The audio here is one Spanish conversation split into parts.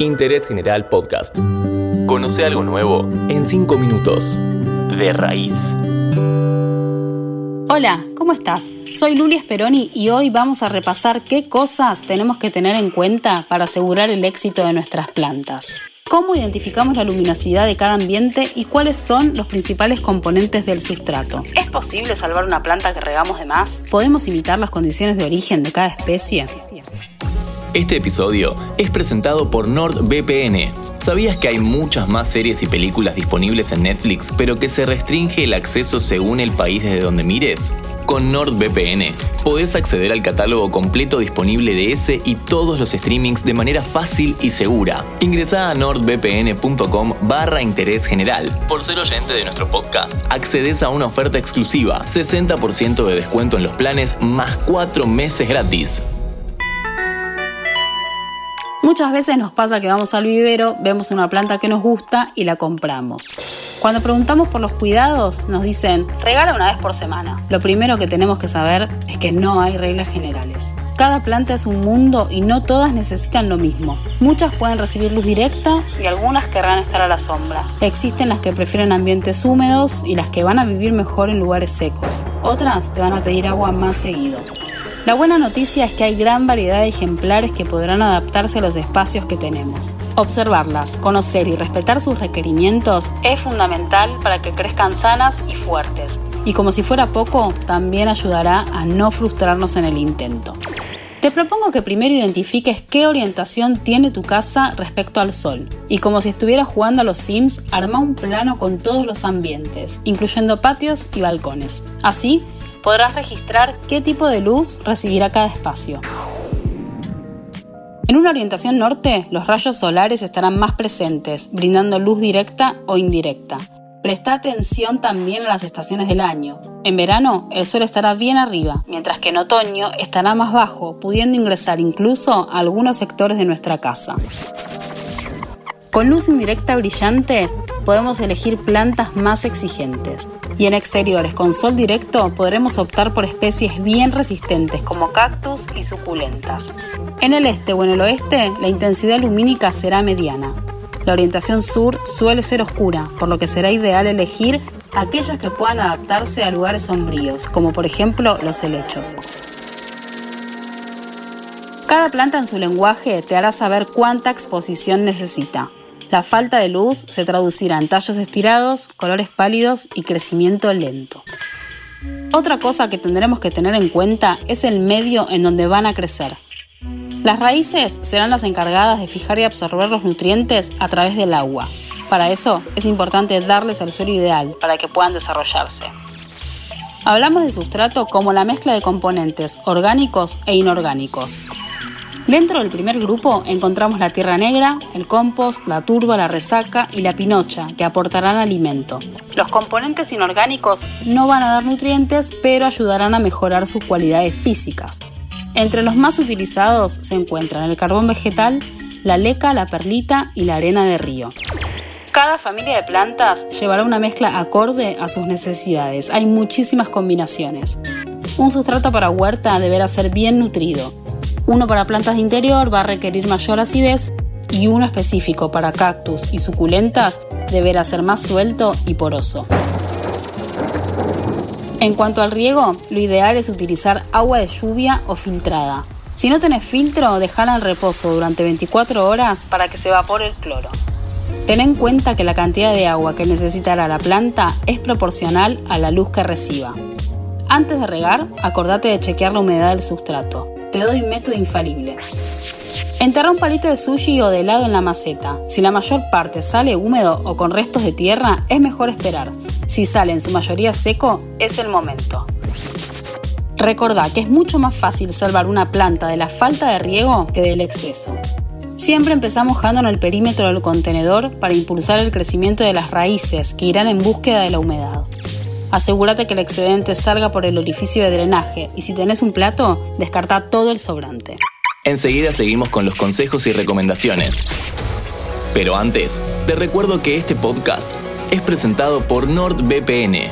Interés General Podcast. Conoce algo nuevo en 5 minutos. De raíz. Hola, ¿cómo estás? Soy Luli Speroni y hoy vamos a repasar qué cosas tenemos que tener en cuenta para asegurar el éxito de nuestras plantas. ¿Cómo identificamos la luminosidad de cada ambiente y cuáles son los principales componentes del sustrato? ¿Es posible salvar una planta que regamos de más? ¿Podemos imitar las condiciones de origen de cada especie? Este episodio es presentado por NordVPN. ¿Sabías que hay muchas más series y películas disponibles en Netflix, pero que se restringe el acceso según el país desde donde mires? Con NordVPN podés acceder al catálogo completo disponible de ese y todos los streamings de manera fácil y segura. Ingresá a nordvpn.com barra interés general. Por ser oyente de nuestro podcast, accedes a una oferta exclusiva, 60% de descuento en los planes más 4 meses gratis. Muchas veces nos pasa que vamos al vivero, vemos una planta que nos gusta y la compramos. Cuando preguntamos por los cuidados, nos dicen, regala una vez por semana. Lo primero que tenemos que saber es que no hay reglas generales. Cada planta es un mundo y no todas necesitan lo mismo. Muchas pueden recibir luz directa y algunas querrán estar a la sombra. Existen las que prefieren ambientes húmedos y las que van a vivir mejor en lugares secos. Otras te van a pedir agua más seguido. La buena noticia es que hay gran variedad de ejemplares que podrán adaptarse a los espacios que tenemos. Observarlas, conocer y respetar sus requerimientos es fundamental para que crezcan sanas y fuertes. Y como si fuera poco, también ayudará a no frustrarnos en el intento. Te propongo que primero identifiques qué orientación tiene tu casa respecto al sol. Y como si estuvieras jugando a los Sims, arma un plano con todos los ambientes, incluyendo patios y balcones. Así, podrás registrar qué tipo de luz recibirá cada espacio. En una orientación norte, los rayos solares estarán más presentes, brindando luz directa o indirecta. Presta atención también a las estaciones del año. En verano, el sol estará bien arriba, mientras que en otoño estará más bajo, pudiendo ingresar incluso a algunos sectores de nuestra casa. Con luz indirecta brillante, podemos elegir plantas más exigentes. Y en exteriores con sol directo podremos optar por especies bien resistentes como cactus y suculentas. En el este o en el oeste la intensidad lumínica será mediana. La orientación sur suele ser oscura, por lo que será ideal elegir aquellas que puedan adaptarse a lugares sombríos, como por ejemplo los helechos. Cada planta en su lenguaje te hará saber cuánta exposición necesita. La falta de luz se traducirá en tallos estirados, colores pálidos y crecimiento lento. Otra cosa que tendremos que tener en cuenta es el medio en donde van a crecer. Las raíces serán las encargadas de fijar y absorber los nutrientes a través del agua. Para eso es importante darles el suelo ideal para que puedan desarrollarse. Hablamos de sustrato como la mezcla de componentes orgánicos e inorgánicos. Dentro del primer grupo encontramos la tierra negra, el compost, la turba, la resaca y la pinocha, que aportarán alimento. Los componentes inorgánicos no van a dar nutrientes, pero ayudarán a mejorar sus cualidades físicas. Entre los más utilizados se encuentran el carbón vegetal, la leca, la perlita y la arena de río. Cada familia de plantas llevará una mezcla acorde a sus necesidades. Hay muchísimas combinaciones. Un sustrato para huerta deberá ser bien nutrido, uno para plantas de interior va a requerir mayor acidez y uno específico para cactus y suculentas deberá ser más suelto y poroso. En cuanto al riego, lo ideal es utilizar agua de lluvia o filtrada. Si no tenés filtro, dejala en reposo durante 24 horas para que se evapore el cloro. Ten en cuenta que la cantidad de agua que necesitará la planta es proporcional a la luz que reciba. Antes de regar, acordate de chequear la humedad del sustrato te doy un método infalible. Enterra un palito de sushi o de helado en la maceta. Si la mayor parte sale húmedo o con restos de tierra, es mejor esperar. Si sale en su mayoría seco, es el momento. Recordá que es mucho más fácil salvar una planta de la falta de riego que del exceso. Siempre empezamos mojando en el perímetro del contenedor para impulsar el crecimiento de las raíces que irán en búsqueda de la humedad. Asegúrate que el excedente salga por el orificio de drenaje y si tenés un plato, descarta todo el sobrante. Enseguida seguimos con los consejos y recomendaciones. Pero antes, te recuerdo que este podcast es presentado por NordVPN.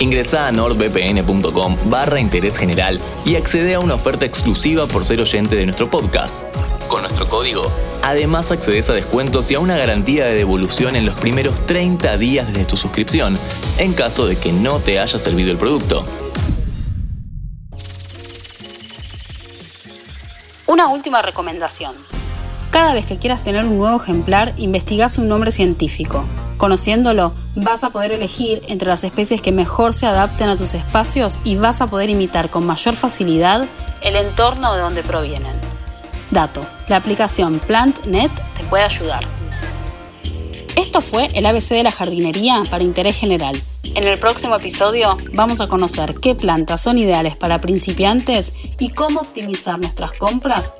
Ingresa a nordvpn.com barra interés general y accede a una oferta exclusiva por ser oyente de nuestro podcast. Con nuestro código, además accedes a descuentos y a una garantía de devolución en los primeros 30 días desde tu suscripción, en caso de que no te haya servido el producto. Una última recomendación. Cada vez que quieras tener un nuevo ejemplar, investigas un nombre científico. Conociéndolo, vas a poder elegir entre las especies que mejor se adapten a tus espacios y vas a poder imitar con mayor facilidad el entorno de donde provienen. Dato, la aplicación PlantNet te puede ayudar. Esto fue el ABC de la jardinería para interés general. En el próximo episodio vamos a conocer qué plantas son ideales para principiantes y cómo optimizar nuestras compras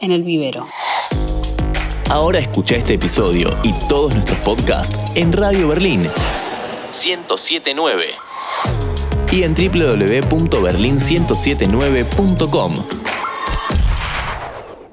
en el vivero. Ahora escucha este episodio y todos nuestros podcasts en Radio Berlín 1079 y en www.berlin1079.com.